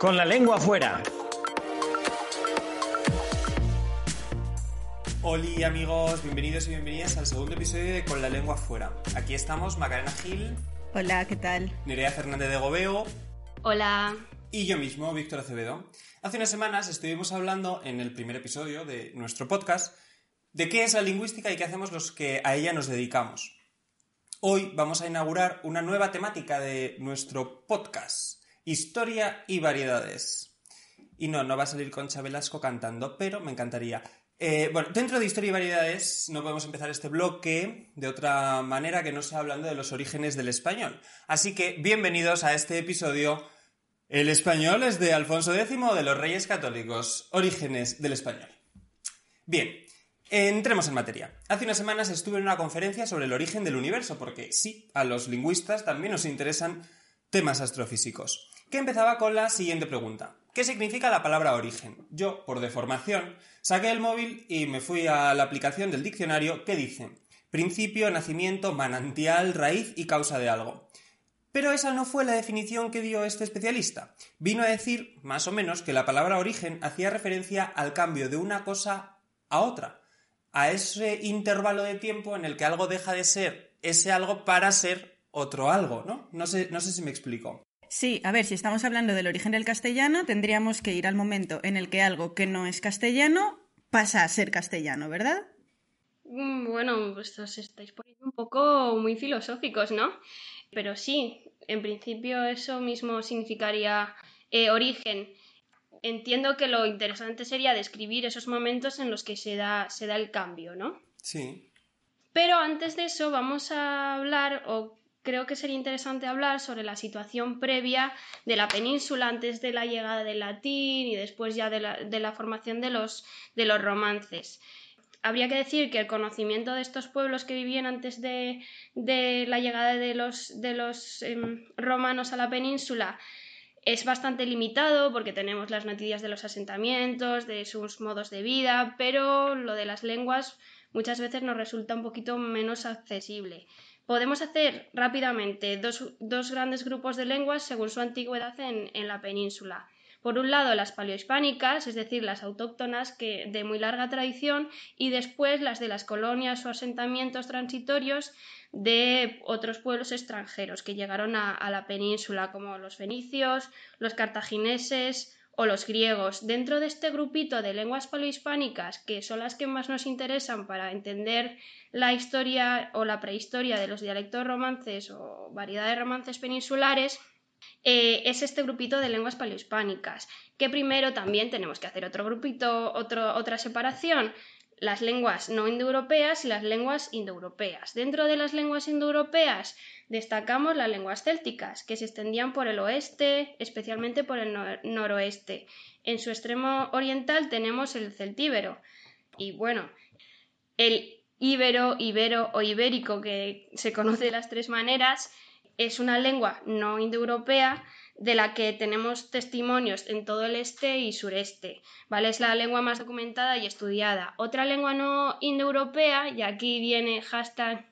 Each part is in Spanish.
Con la lengua afuera. Hola amigos, bienvenidos y bienvenidas al segundo episodio de Con la lengua afuera. Aquí estamos Macarena Gil, Hola, ¿qué tal? Nerea Fernández de Gobeo Hola. y yo mismo, Víctor Acevedo. Hace unas semanas estuvimos hablando en el primer episodio de nuestro podcast de qué es la lingüística y qué hacemos los que a ella nos dedicamos. Hoy vamos a inaugurar una nueva temática de nuestro podcast, Historia y Variedades. Y no, no va a salir Concha Velasco cantando, pero me encantaría. Eh, bueno, dentro de Historia y Variedades no podemos empezar este bloque de otra manera que no sea hablando de los orígenes del español. Así que bienvenidos a este episodio. El español es de Alfonso X de los Reyes Católicos. Orígenes del español. Bien, entremos en materia. Hace unas semanas estuve en una conferencia sobre el origen del universo, porque sí, a los lingüistas también nos interesan temas astrofísicos. Que empezaba con la siguiente pregunta. ¿Qué significa la palabra origen? Yo, por deformación, saqué el móvil y me fui a la aplicación del diccionario que dice principio, nacimiento, manantial, raíz y causa de algo. Pero esa no fue la definición que dio este especialista. Vino a decir, más o menos, que la palabra origen hacía referencia al cambio de una cosa a otra, a ese intervalo de tiempo en el que algo deja de ser ese algo para ser otro algo, ¿no? No sé, no sé si me explico. Sí, a ver, si estamos hablando del origen del castellano, tendríamos que ir al momento en el que algo que no es castellano pasa a ser castellano, ¿verdad? Mm, Bueno, pues os estáis poniendo un poco muy filosóficos, ¿no? Pero sí, en principio eso mismo significaría eh, origen. Entiendo que lo interesante sería describir esos momentos en los que se da, se da el cambio, ¿no? Sí. Pero antes de eso vamos a hablar, o creo que sería interesante hablar sobre la situación previa de la península antes de la llegada del latín y después ya de la, formación de los, romances. Habría que decir que el conocimiento de estos pueblos que vivían antes de, la llegada de los, de los em, romanos a la península es bastante limitado porque tenemos las noticias de los asentamientos, de sus modos de vida, pero lo de las lenguas muchas veces nos resulta un poquito menos accesible. Podemos hacer rápidamente dos, dos grandes grupos de lenguas según su antigüedad en, en la península. Por un lado, las paleohispánicas, es decir, las autóctonas que, de muy larga tradición, y después las de las colonias o asentamientos transitorios de otros pueblos extranjeros que llegaron a, a la península, como los fenicios, los cartagineses o los griegos. Dentro de este grupito de lenguas paleohispánicas, que son las que más nos interesan para entender la historia o la prehistoria de los dialectos romances o variedad de romances peninsulares, eh, es este grupito de lenguas paleohispánicas, que primero también tenemos que hacer otro grupito, otro, otra separación, las lenguas no indoeuropeas y las lenguas indoeuropeas. Dentro de las lenguas indoeuropeas destacamos las lenguas célticas, que se extendían por el oeste, especialmente por el nor- noroeste. En su extremo oriental tenemos el celtíbero. Y bueno, el íbero, ibero o ibérico, que se conoce de las tres maneras, es una lengua no indoeuropea de la que tenemos testimonios en todo el este y sureste, ¿vale? Es la lengua más documentada y estudiada. Otra lengua no indoeuropea, y aquí viene hashtag,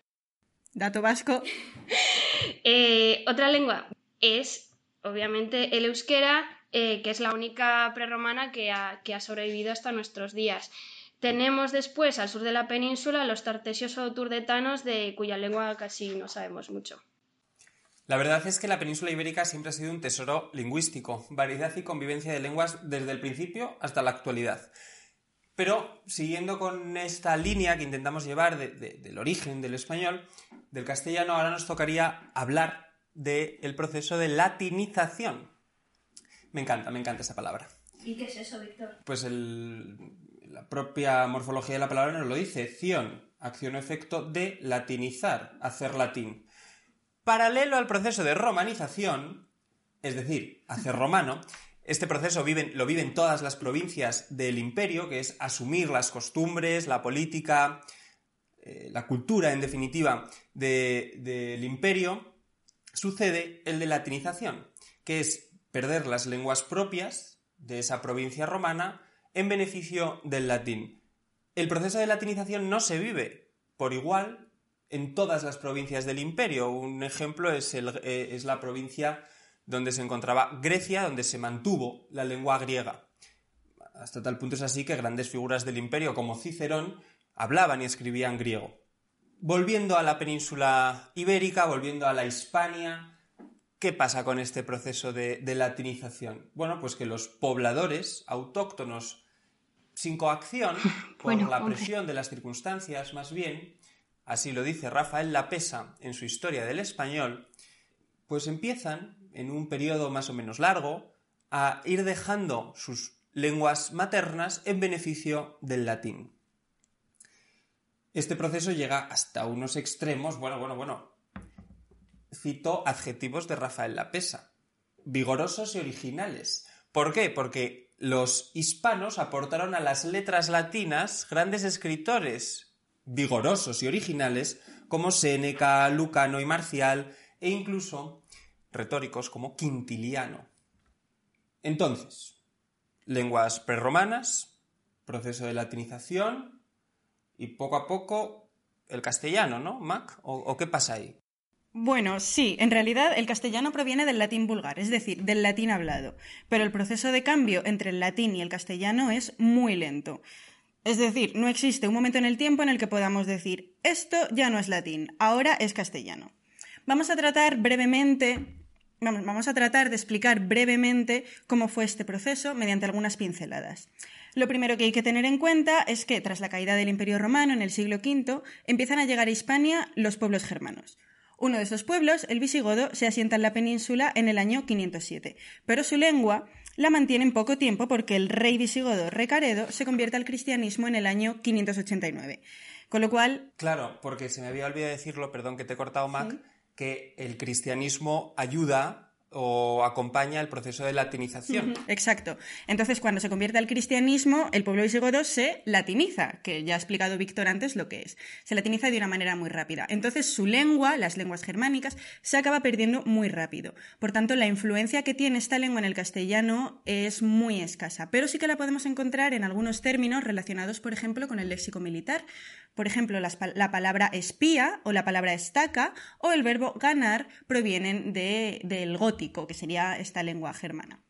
Dato vasco. eh, otra lengua es, obviamente, el euskera, eh, que es la única prerromana que ha, que ha sobrevivido hasta nuestros días. Tenemos después, al sur de la península, los tartesios o turdetanos, de cuya lengua casi no sabemos mucho. La verdad es que la península ibérica siempre ha sido un tesoro lingüístico, variedad y convivencia de lenguas desde el principio hasta la actualidad. Pero siguiendo con esta línea que intentamos llevar de- de- del origen del español, del castellano, ahora nos tocaría hablar del proceso de latinización. Me encanta, me encanta esa palabra. ¿Y qué es eso, Víctor? Pues el- la propia morfología de la palabra nos lo dice, ción, acción o efecto de latinizar, hacer latín. Paralelo al proceso de romanización, es decir, hacer romano, este proceso lo viven todas las provincias del imperio, que es asumir las costumbres, la política, eh, la cultura, en definitiva, de- del imperio, sucede el de latinización, que es perder las lenguas propias de esa provincia romana en beneficio del latín. El proceso de latinización no se vive por igual en todas las provincias del imperio. Un ejemplo es, el- eh, es la provincia donde se encontraba Grecia, donde se mantuvo la lengua griega. Hasta tal punto es así que grandes figuras del imperio como Cicerón hablaban y escribían griego. Volviendo a la península ibérica, volviendo a la Hispania, ¿qué pasa con este proceso de, de latinización? Bueno, pues que los pobladores autóctonos sin coacción, por Bueno, la hombre. presión de las circunstancias más bien, así lo dice Rafael Lapesa en su Historia del Español, pues empiezan, en un periodo más o menos largo, a ir dejando sus lenguas maternas en beneficio del latín. Este proceso llega hasta unos extremos, bueno, bueno, bueno. Cito adjetivos de Rafael Lapesa. Vigorosos y originales. ¿Por qué? Porque los hispanos aportaron a las letras latinas grandes escritores vigorosos y originales como Séneca, Lucano y Marcial, e incluso retóricos como Quintiliano. Entonces, lenguas prerromanas, proceso de latinización y poco a poco el castellano, ¿no, Mac? ¿O, o qué pasa ahí? Bueno, sí, en realidad el castellano proviene del latín vulgar, es decir, del latín hablado, pero el proceso de cambio entre el latín y el castellano es muy lento. Es decir, no existe un momento en el tiempo en el que podamos decir, esto ya no es latín, ahora es castellano. Vamos a tratar brevemente, vamos, a tratar de explicar brevemente cómo fue este proceso mediante algunas pinceladas. Lo primero que hay que tener en cuenta es que tras la caída del Imperio Romano en el siglo V empiezan a llegar a Hispania los pueblos germanos. Uno de estos pueblos, el visigodo, se asienta en la península en el año 507, pero su lengua la mantienen poco tiempo porque el rey visigodo Recaredo se convierte al cristianismo en el año 589. Con lo cual, Claro, porque se me había olvidado decirlo, perdón que te he cortado, Mac, que el cristianismo ayuda o acompaña el proceso de latinización. Exacto. Entonces, cuando se convierte al cristianismo, el pueblo visigodo se latiniza, que ya ha explicado Víctor antes lo que es. Se latiniza de una manera muy rápida. Entonces, su lengua, las lenguas germánicas, se acaba perdiendo muy rápido. Por tanto, la influencia que tiene esta lengua en el castellano es muy escasa, pero sí que la podemos encontrar en algunos términos relacionados, por ejemplo, con el léxico militar. Por ejemplo, pa- la palabra espía o la palabra estaca o el verbo ganar provienen de- del que sería esta lengua germana.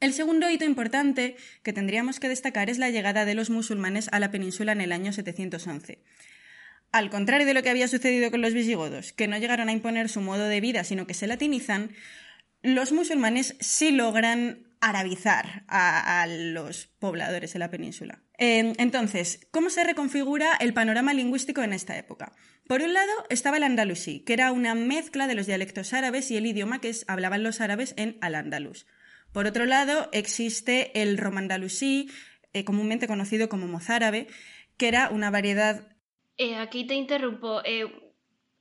El segundo hito importante que tendríamos que destacar es la llegada de los musulmanes a la península en el año 711. Al contrario de lo que había sucedido con los visigodos, que no llegaron a imponer su modo de vida, sino que se latinizan, los musulmanes sí logran arabizar a, los pobladores de la península. Eh, entonces, ¿cómo se reconfigura el panorama lingüístico en esta época? Por un lado estaba el andalusí, que era una mezcla de los dialectos árabes y el idioma que hablaban los árabes en al-Ándalus. Por otro lado, existe el romandalusí, eh, comúnmente conocido como mozárabe, que era una variedad Eh, aquí te interrumpo. eh,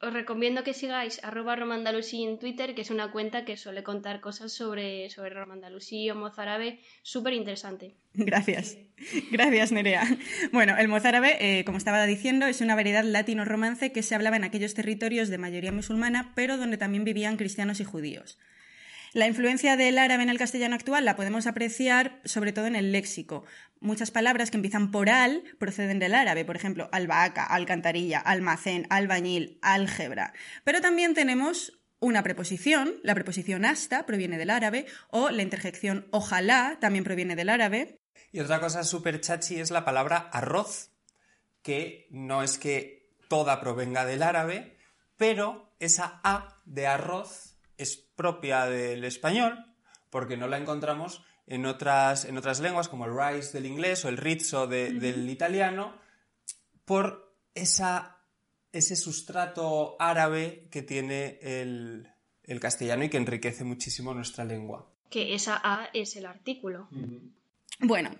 os recomiendo que sigáis arroba romandalusí en Twitter, que es una cuenta que suele contar cosas sobre, sobre romandalusí o mozárabe súper interesante. Gracias. Gracias, Nerea. Bueno, el mozárabe, eh, como estaba diciendo, es una variedad latino-romance que se hablaba en aquellos territorios de mayoría musulmana, pero donde también vivían cristianos y judíos. La influencia del árabe en el castellano actual la podemos apreciar sobre todo en el léxico. Muchas palabras que empiezan por al proceden del árabe, por ejemplo, albahaca, alcantarilla, almacén, albañil, álgebra. Pero también tenemos una preposición, la preposición hasta proviene del árabe, o la interjección ojalá también proviene del árabe. Y otra cosa súper chachi es la palabra arroz, que no es que toda provenga del árabe, pero esa A de arroz es propia del español, porque no la encontramos en otras, en otras lenguas, como el rice del inglés o el rizzo de- del italiano, por esa, ese sustrato árabe que tiene el, el castellano y que enriquece muchísimo nuestra lengua. Que esa A es el artículo. Bueno,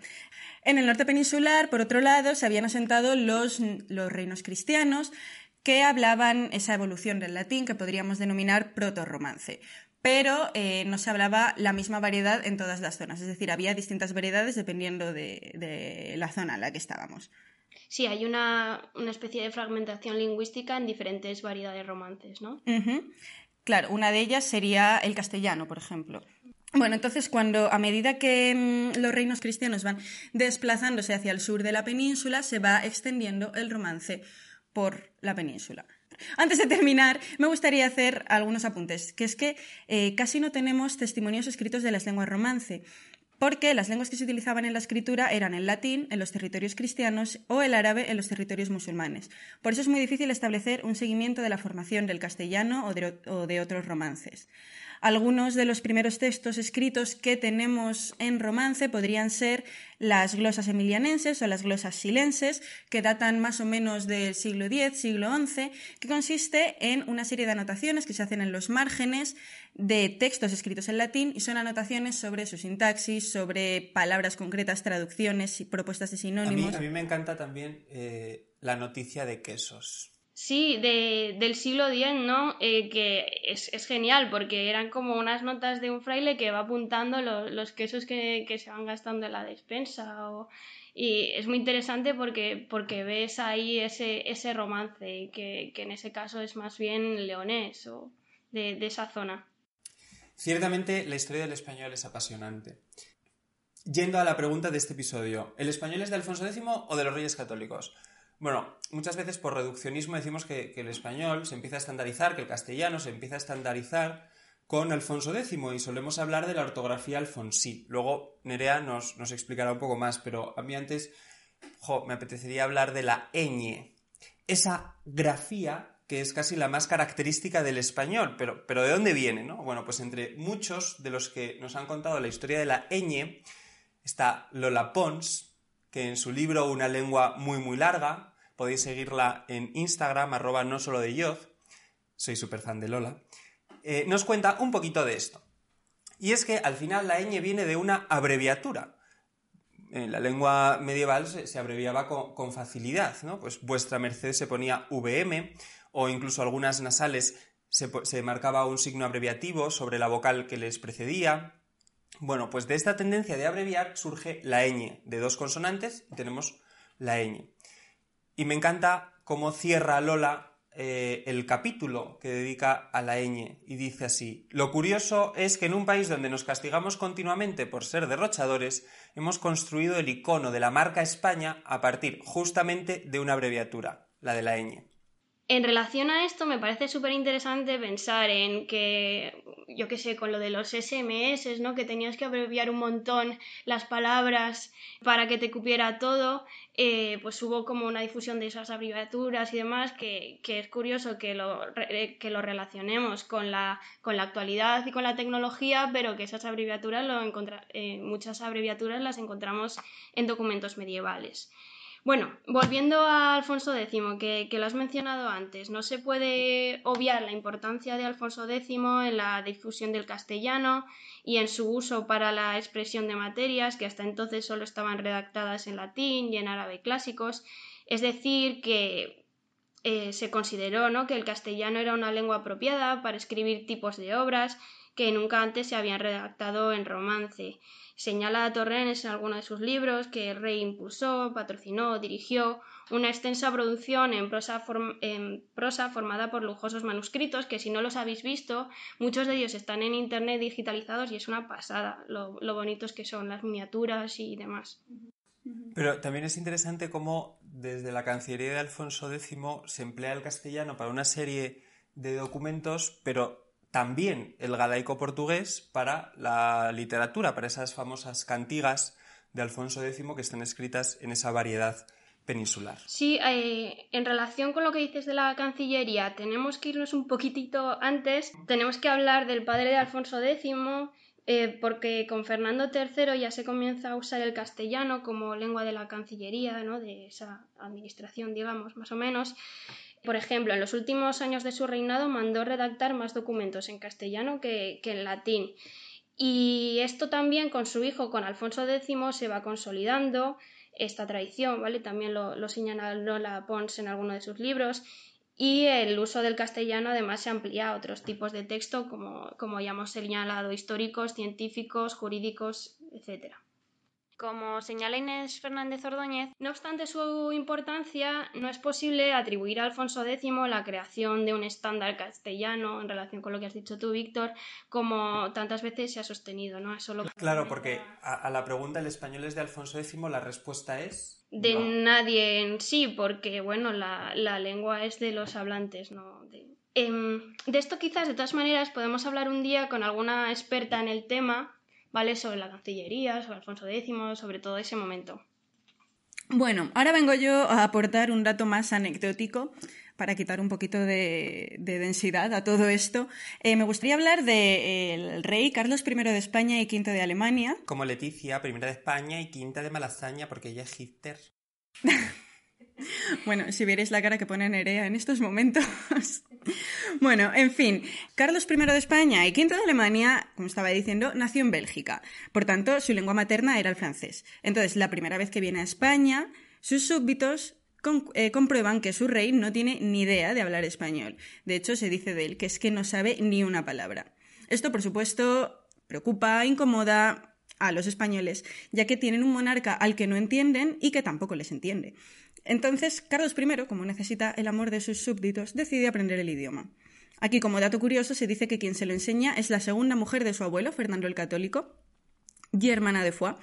en el norte peninsular, por otro lado, se habían asentado los, los reinos cristianos que hablaban esa evolución del latín que podríamos denominar proto-romance. Pero eh, no se hablaba la misma variedad en todas las zonas, es decir, había distintas variedades dependiendo de, de la zona en la que estábamos. Sí, hay una, una especie de fragmentación lingüística en diferentes variedades romances, ¿no? Claro, una de ellas sería el castellano, por ejemplo. Bueno, entonces cuando a medida que mm, los reinos cristianos van desplazándose hacia el sur de la península, se va extendiendo el romance por la península. Antes de terminar, me gustaría hacer algunos apuntes, que es que eh, casi no tenemos testimonios escritos de las lenguas romance porque las lenguas que se utilizaban en la escritura eran el latín en los territorios cristianos o el árabe en los territorios musulmanes. Por eso es muy difícil establecer un seguimiento de la formación del castellano o de, otros romances. Algunos de los primeros textos escritos que tenemos en romance podrían ser las glosas emilianenses o las glosas silenses, que datan más o menos del siglo X, siglo XI, que consiste en una serie de anotaciones que se hacen en los márgenes de textos escritos en latín y son anotaciones sobre su sintaxis, sobre palabras concretas, traducciones y propuestas de sinónimos. A mí, me encanta también eh, la noticia de quesos. Sí, de, del siglo X, ¿no? Eh, que es, genial porque eran como unas notas de un fraile que va apuntando los quesos que, se van gastando en la despensa. y es muy interesante porque, porque ves ahí ese, ese romance, que, que en ese caso es más bien leonés o de, de esa zona. Ciertamente la historia del español es apasionante. Yendo a la pregunta de este episodio, ¿el español es de Alfonso X o de los Reyes Católicos? Bueno, muchas veces por reduccionismo decimos que, el español se empieza a estandarizar, que el castellano se empieza a estandarizar con Alfonso X y solemos hablar de la ortografía alfonsí. Luego Nerea nos, nos explicará un poco más, pero a mí antes me apetecería hablar de la ñ. Esa grafía que es casi la más característica del español, pero, pero ¿de dónde viene? No? Bueno, pues entre muchos de los que nos han contado la historia de la ñ está Lola Pons, que en su libro Una lengua muy muy larga podéis seguirla en Instagram, arroba no solo de Yoz, soy súper fan de Lola, eh, nos cuenta un poquito de esto. Y es que al final la ñ viene de una abreviatura. En la lengua medieval se, abreviaba con, facilidad, ¿no? Pues vuestra merced se ponía VM o incluso algunas nasales se, se marcaba un signo abreviativo sobre la vocal que les precedía. Bueno, pues de esta tendencia de abreviar surge la ñ de dos consonantes y tenemos la ñ. Y me encanta cómo cierra Lola eh, el capítulo que dedica a la ñ y dice así, lo curioso es que en un país donde nos castigamos continuamente por ser derrochadores, hemos construido el icono de la marca España a partir justamente de una abreviatura, la de la ñ. En relación a esto, me parece súper interesante pensar en que, yo qué sé, con lo de los SMS, ¿no? Que tenías que abreviar un montón las palabras para que te cupiera todo, eh, pues hubo como una difusión de esas abreviaturas y demás, que, es curioso que lo, eh, que lo relacionemos con la, con la actualidad y con la tecnología, pero que esas abreviaturas, lo eh, muchas abreviaturas las encontramos en documentos medievales. Bueno, volviendo a Alfonso X, que, lo has mencionado antes, no se puede obviar la importancia de Alfonso X en la difusión del castellano y en su uso para la expresión de materias que hasta entonces solo estaban redactadas en latín y en árabe clásicos. Es decir, que eh, se consideró ¿no? que el castellano era una lengua apropiada para escribir tipos de obras que nunca antes se habían redactado en romance. Señala a Torrens en alguno de sus libros que el rey impulsó, patrocinó, dirigió una extensa producción en prosa, formada por lujosos manuscritos que si no los habéis visto, muchos de ellos están en internet digitalizados y es una pasada lo bonitos que son las miniaturas y demás. Pero también es interesante cómo desde la Cancillería de Alfonso X se emplea el castellano para una serie de documentos, pero también el galaico portugués para la literatura, para esas famosas cantigas de Alfonso X que están escritas en esa variedad peninsular. Sí, eh, en relación con lo que dices de la Cancillería, tenemos que irnos un poquitito antes, tenemos que hablar del padre de Alfonso X, eh, porque con Fernando III ya se comienza a usar el castellano como lengua de la Cancillería, ¿no? de esa administración, digamos, más o menos. Por ejemplo, en los últimos años de su reinado mandó redactar más documentos en castellano que, en latín. Y esto también con su hijo, con Alfonso X, se va consolidando esta tradición, ¿vale? También lo, lo señala Lola Pons en alguno de sus libros. Y el uso del castellano además se amplía a otros tipos de texto, como, como ya hemos señalado, históricos, científicos, jurídicos, etc. como señala Inés Fernández Ordóñez, no obstante su importancia, no es posible atribuir a Alfonso X la creación de un estándar castellano en relación con lo que has dicho tú, Víctor, como tantas veces se ha sostenido, ¿no? Claro, porque a, la pregunta ¿el español es de Alfonso X? la respuesta es... De nadie en sí, porque, bueno, la, lengua es de los hablantes, ¿no? De... Em, de esto quizás, de todas maneras, podemos hablar un día con alguna experta en el tema ¿vale? Sobre la Cancillería, sobre Alfonso X, sobre todo ese momento. Bueno, ahora vengo yo a aportar un dato más anecdótico para quitar un poquito de, densidad a todo esto. Eh, me gustaría hablar del rey Carlos I de España y V de Alemania. Como Leticia, primera de España y quinta de Malasaña, porque ella es Hitler. Bueno, si vierais la cara que pone Nerea en estos momentos. bueno, en fin, Carlos I de España y V de Alemania, como estaba diciendo, nació en Bélgica. Por tanto, su lengua materna era el francés. Entonces, la primera vez que viene a España, sus súbditos eh, comprueban que su rey no tiene ni idea de hablar español. De hecho, se dice de él que es que no sabe ni una palabra. Esto, por supuesto, preocupa, incomoda a los españoles, ya que tienen un monarca al que no entienden y que tampoco les entiende. Entonces, Carlos I, como necesita el amor de sus súbditos, decide aprender el idioma. Aquí, como dato curioso, se dice que quien se lo enseña es la segunda mujer de su abuelo, Fernando el Católico, y hermana de Foix,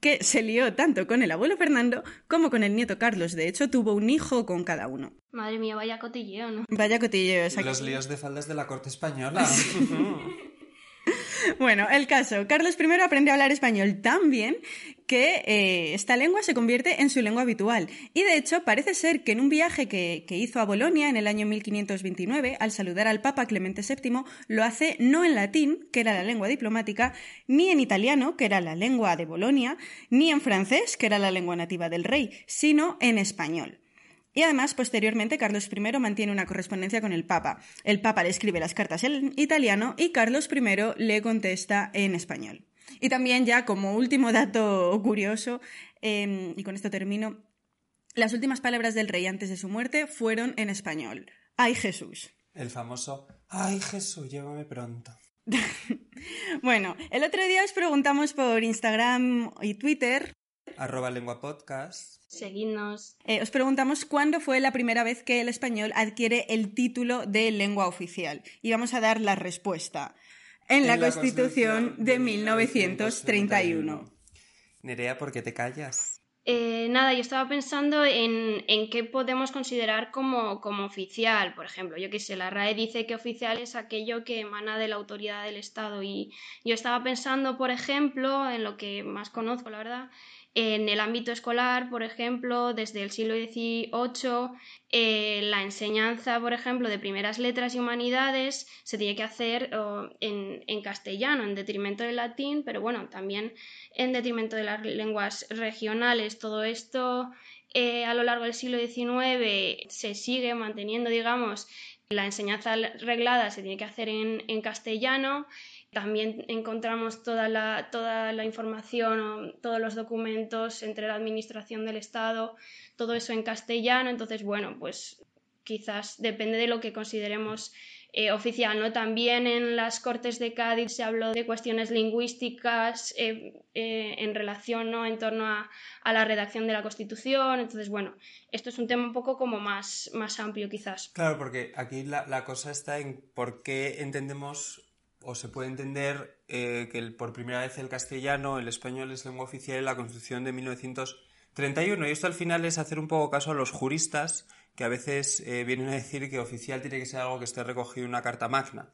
que se lió tanto con el abuelo Fernando como con el nieto Carlos. De hecho, tuvo un hijo con cada uno. Madre mía, vaya cotilleo, ¿no? Vaya cotilleo, exacto. Los líos de faldas de la corte española. Bueno, el caso. Carlos I aprende a hablar español tan bien que eh, esta lengua se convierte en su lengua habitual. Y de hecho, parece ser que en un viaje que, que, hizo a Bolonia en el año 1529, al saludar al Papa Clemente VII, lo hace no en latín, que era la lengua diplomática, ni en italiano, que era la lengua de Bolonia, ni en francés, que era la lengua nativa del rey, sino en español. Y además, posteriormente, Carlos I mantiene una correspondencia con el Papa. El Papa le escribe las cartas en italiano y Carlos I le contesta en español. Y también ya como último dato curioso, em, y con esto termino, las últimas palabras del rey antes de su muerte fueron en español. ¡Ay Jesús! El famoso ¡Ay Jesús, llévame pronto! bueno, el otro día os preguntamos por Instagram y Twitter. Arroba lengua podcast. Seguidnos. Eh, os preguntamos cuándo fue la primera vez que el español adquiere el título de lengua oficial. Y vamos a dar la respuesta. En, la, Constitución, de 1931. Nerea, ¿por qué te callas? Eh, nada, yo estaba pensando en, en qué podemos considerar como, como, oficial. Por ejemplo, yo que sé, la RAE dice que oficial es aquello que emana de la autoridad del Estado. Y yo estaba pensando, por ejemplo, en lo que más conozco, la verdad, en el ámbito escolar, por ejemplo, desde el siglo XVIII, eh, la enseñanza, por ejemplo, de primeras letras y humanidades se tiene que hacer en, castellano, en detrimento del latín, pero bueno, también en detrimento de las lenguas regionales. Todo esto eh, a lo largo del siglo XIX se sigue manteniendo, digamos, la enseñanza reglada se tiene que hacer en castellano también encontramos toda la, toda la información, todos los documentos entre la Administración del Estado, todo eso en castellano. Entonces, bueno, pues quizás depende de lo que consideremos eh, oficial. ¿no? También en las Cortes de Cádiz se habló de cuestiones lingüísticas eh, eh, en relación ¿no? en torno a, la redacción de la Constitución. Entonces, bueno, esto es un tema un poco como más, más amplio quizás. Claro, porque aquí la, la cosa está en por qué entendemos o se puede entender eh, que por primera vez el castellano, el español es lengua oficial en la Constitución de 1931. Y esto al final es hacer un poco caso a los juristas que a veces eh, vienen a decir que oficial tiene que ser algo que esté recogido en una carta magna.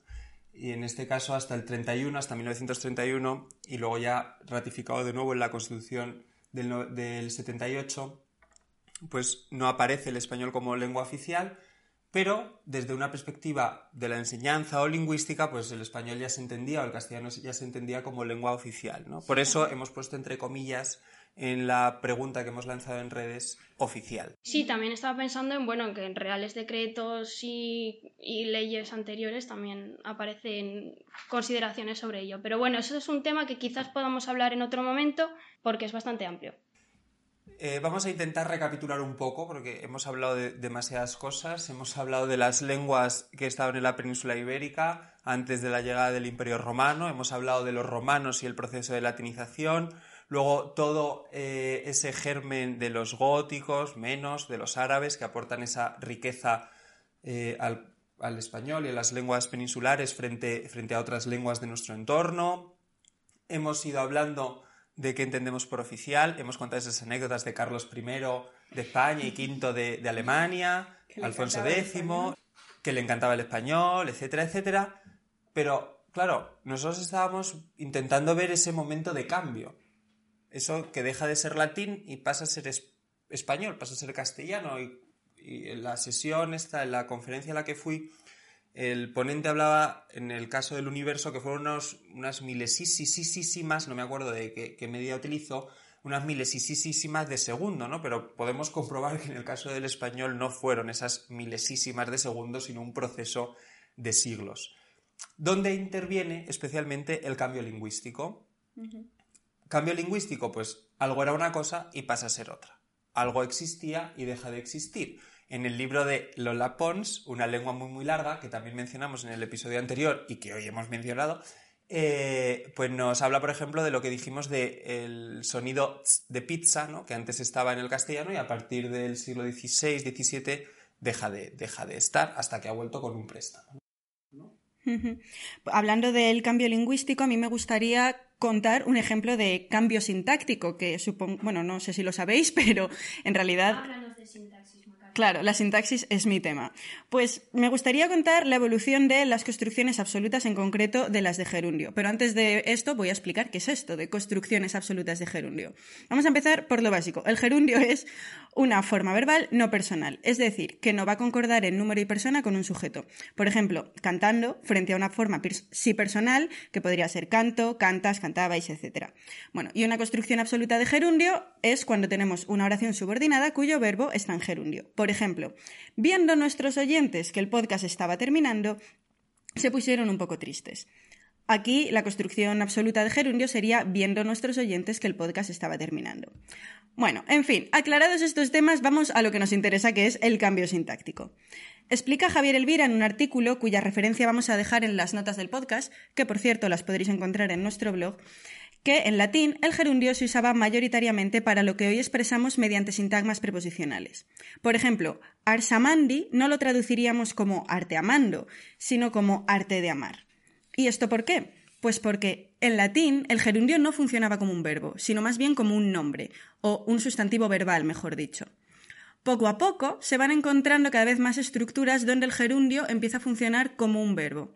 Y en este caso hasta el 31, hasta 1931, y luego ya ratificado de nuevo en la Constitución del, del 78, pues no aparece el español como lengua oficial, pero desde una perspectiva de la enseñanza o lingüística, pues el español ya se entendía o el castellano ya se entendía como lengua oficial, ¿no? Por eso hemos puesto entre comillas en la pregunta que hemos lanzado en redes oficial. Sí, también estaba pensando en bueno que en reales decretos y, y, leyes anteriores también aparecen consideraciones sobre ello. Pero bueno, eso es un tema que quizás podamos hablar en otro momento porque es bastante amplio. Eh, vamos a intentar recapitular un poco porque hemos hablado de demasiadas cosas. Hemos hablado de las lenguas que estaban en la península ibérica antes de la llegada del Imperio Romano. Hemos hablado de los romanos y el proceso de latinización. Luego todo eh, ese germen de los góticos, menos de los árabes, que aportan esa riqueza eh, al, español y a las lenguas peninsulares frente, frente a otras lenguas de nuestro entorno. Hemos ido hablando de qué entendemos por oficial, hemos contado esas anécdotas de Carlos I de España y V de, de Alemania, Alfonso X, que le encantaba el español, etcétera, etcétera. Pero, claro, nosotros estábamos intentando ver ese momento de cambio eso que deja de ser latín y pasa a ser español, pasa a ser castellano. Y, en la sesión esta, en la conferencia a la que fui, el ponente hablaba en el caso del universo que fueron unos, unas milesísimas, no me acuerdo de qué, medida utilizó, unas milesísimas de segundo, ¿no? Pero podemos comprobar que en el caso del español no fueron esas milesísimas de segundo, sino un proceso de siglos. ¿Dónde interviene especialmente el cambio lingüístico? Cambio lingüístico, pues algo era una cosa y pasa a ser otra. Algo existía y deja de existir. En el libro de Lola Pons, una lengua muy muy larga, que también mencionamos en el episodio anterior y que hoy hemos mencionado, eh, pues nos habla, por ejemplo, de lo que dijimos del sonido de pizza, ¿no? que antes estaba en el castellano y a partir del siglo XVI, XVII deja de, deja de estar hasta que ha vuelto con un préstamo. Hablando del cambio lingüístico, a mí me gustaría contar un ejemplo de cambio sintáctico, que supongo, bueno, no sé si lo sabéis, pero en realidad... Claro, la sintaxis es mi tema. Pues me gustaría contar la evolución de las construcciones absolutas, en concreto de las de gerundio. Pero antes de esto voy a explicar qué es esto de construcciones absolutas de gerundio. Vamos a empezar por lo básico. El gerundio es una forma verbal no personal, es decir, que no va a concordar en número y persona con un sujeto. Por ejemplo, cantando frente a una forma sí personal, que podría ser canto, cantas, cantabais, etc. Bueno, y una construcción absoluta de gerundio es cuando tenemos una oración subordinada cuyo verbo está en gerundio. Ejemplo, viendo nuestros oyentes que el podcast estaba terminando, se pusieron un poco tristes. Aquí la construcción absoluta de gerundio sería viendo nuestros oyentes que el podcast estaba terminando. Bueno, en fin, aclarados estos temas, vamos a lo que nos interesa, que es el cambio sintáctico. Explica Javier Elvira en un artículo cuya referencia vamos a dejar en las notas del podcast, que por cierto las podréis encontrar en nuestro blog, que en latín el gerundio se usaba mayoritariamente para lo que hoy expresamos mediante sintagmas preposicionales. Por ejemplo, arsamandi no lo traduciríamos como arte amando, sino como arte de amar. ¿Y esto por qué? Pues porque en latín el gerundio no funcionaba como un verbo, sino más bien como un nombre, o un sustantivo verbal, mejor dicho. Poco a poco se van encontrando cada vez más estructuras donde el gerundio empieza a funcionar como un verbo.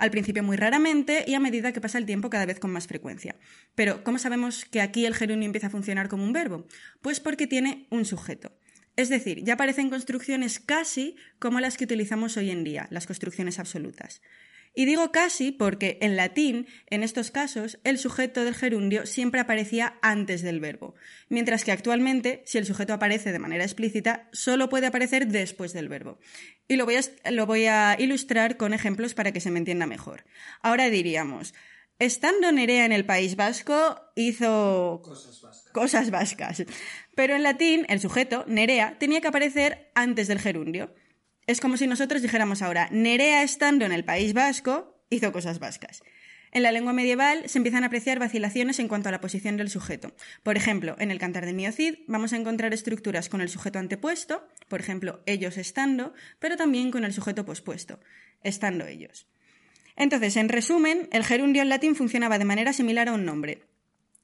Al principio muy raramente y a medida que pasa el tiempo cada vez con más frecuencia. Pero, ¿cómo sabemos que aquí el gerundio empieza a funcionar como un verbo? Pues porque tiene un sujeto. Es decir, ya aparecen construcciones casi como las que utilizamos hoy en día, las construcciones absolutas. Y digo casi porque en latín, en estos casos, el sujeto del gerundio siempre aparecía antes del verbo, mientras que actualmente, si el sujeto aparece de manera explícita, solo puede aparecer después del verbo. Y lo voy a, lo voy a ilustrar con ejemplos para que se me entienda mejor. Ahora diríamos, estando Nerea en el País Vasco, hizo cosas vascas. cosas vascas. Pero en latín, el sujeto, Nerea, tenía que aparecer antes del gerundio. Es como si nosotros dijéramos ahora, Nerea estando en el País Vasco hizo cosas vascas. En la lengua medieval se empiezan a apreciar vacilaciones en cuanto a la posición del sujeto. Por ejemplo, en el Cantar del Miocid vamos a encontrar estructuras con el sujeto antepuesto, por ejemplo, ellos estando, pero también con el sujeto pospuesto, estando ellos. Entonces, en resumen, el gerundio en latín funcionaba de manera similar a un nombre.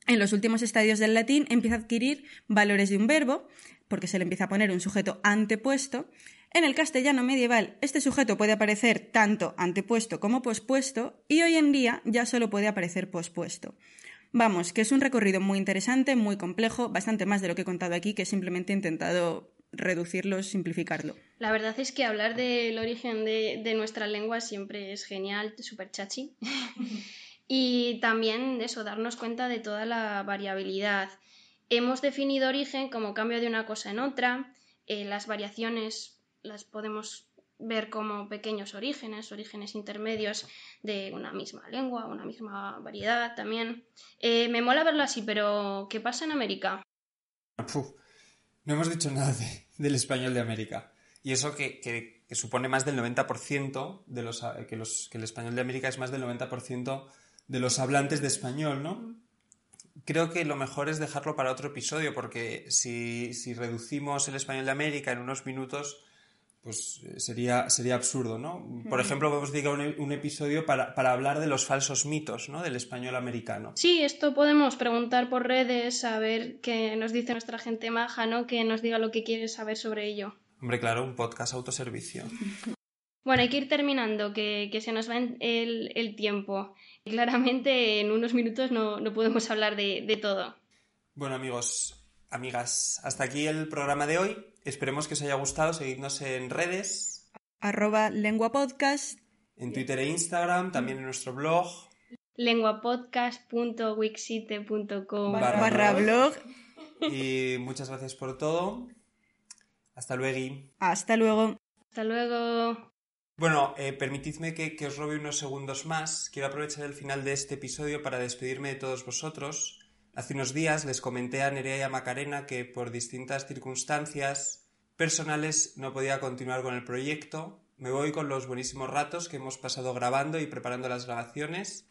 En los últimos estadios del latín empieza a adquirir valores de un verbo, porque se le empieza a poner un sujeto antepuesto, en el castellano medieval, este sujeto puede aparecer tanto antepuesto como pospuesto y hoy en día ya solo puede aparecer pospuesto. Vamos, que es un recorrido muy interesante, muy complejo, bastante más de lo que he contado aquí, que simplemente he intentado reducirlo, simplificarlo. La verdad es que hablar del origen de, nuestra lengua siempre es genial, súper chachi. y también eso, darnos cuenta de toda la variabilidad. Hemos definido origen como cambio de una cosa en otra, eh, las variaciones las podemos ver como pequeños orígenes, orígenes intermedios de una misma lengua, una misma variedad también. Eh, me mola verlo así, pero ¿qué pasa en América? no hemos dicho nada del español de América. Y eso que, supone más del 90% de los, que, los, que el español de América es más del 90% de los hablantes de español, ¿no? Creo que lo mejor es dejarlo para otro episodio, porque si, si reducimos el español de América en unos minutos, pues eh, sería, sería absurdo, ¿no? Por ejemplo, podemos dedicar un, un episodio para, para, hablar de los falsos mitos, ¿no? Del español americano. Sí, esto podemos preguntar por redes, a ver qué nos dice nuestra gente maja, ¿no? Que nos diga lo que quiere saber sobre ello. Hombre, claro, un podcast autoservicio. Bueno, hay que ir terminando, que, que se nos va el, el, tiempo. Claramente en unos minutos no, no podemos hablar de, de todo. Bueno, amigos, amigas, hasta aquí el programa de hoy. Esperemos que os haya gustado. Seguidnos en redes. Arroba lenguapodcast. En Twitter e Instagram, también en nuestro blog. lenguapodcast.wixite.com barra, barra blog. Y muchas gracias por todo. Hasta luego. Hasta luego. Hasta luego. Bueno, eh, permitidme que, que os robe unos segundos más. Quiero aprovechar el final de este episodio para despedirme de todos vosotros. Hace unos días les comenté a Nerea y a Macarena que por distintas circunstancias personales no podía continuar con el proyecto. Me voy con los buenísimos ratos que hemos pasado grabando y preparando las grabaciones,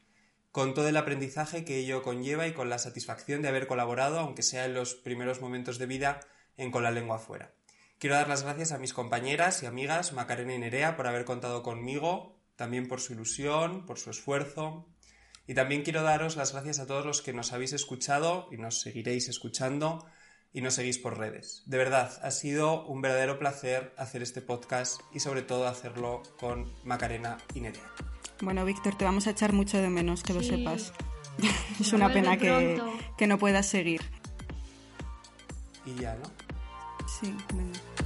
con todo el aprendizaje que ello conlleva y con la satisfacción de haber colaborado, aunque sea en los primeros momentos de vida, en Con la lengua afuera. Quiero dar las gracias a mis compañeras y amigas Macarena y Nerea por haber contado conmigo, también por su ilusión, por su esfuerzo, y también quiero daros las gracias a todos los que nos habéis escuchado y nos seguiréis escuchando y nos seguís por redes. De verdad, ha sido un verdadero placer hacer este podcast y sobre todo hacerlo con Macarena y Nerea. Bueno, Víctor, te vamos a echar mucho de menos, que sí. lo sepas. es una pena que, que, no puedas seguir. Y ya, ¿no? Sí, venga.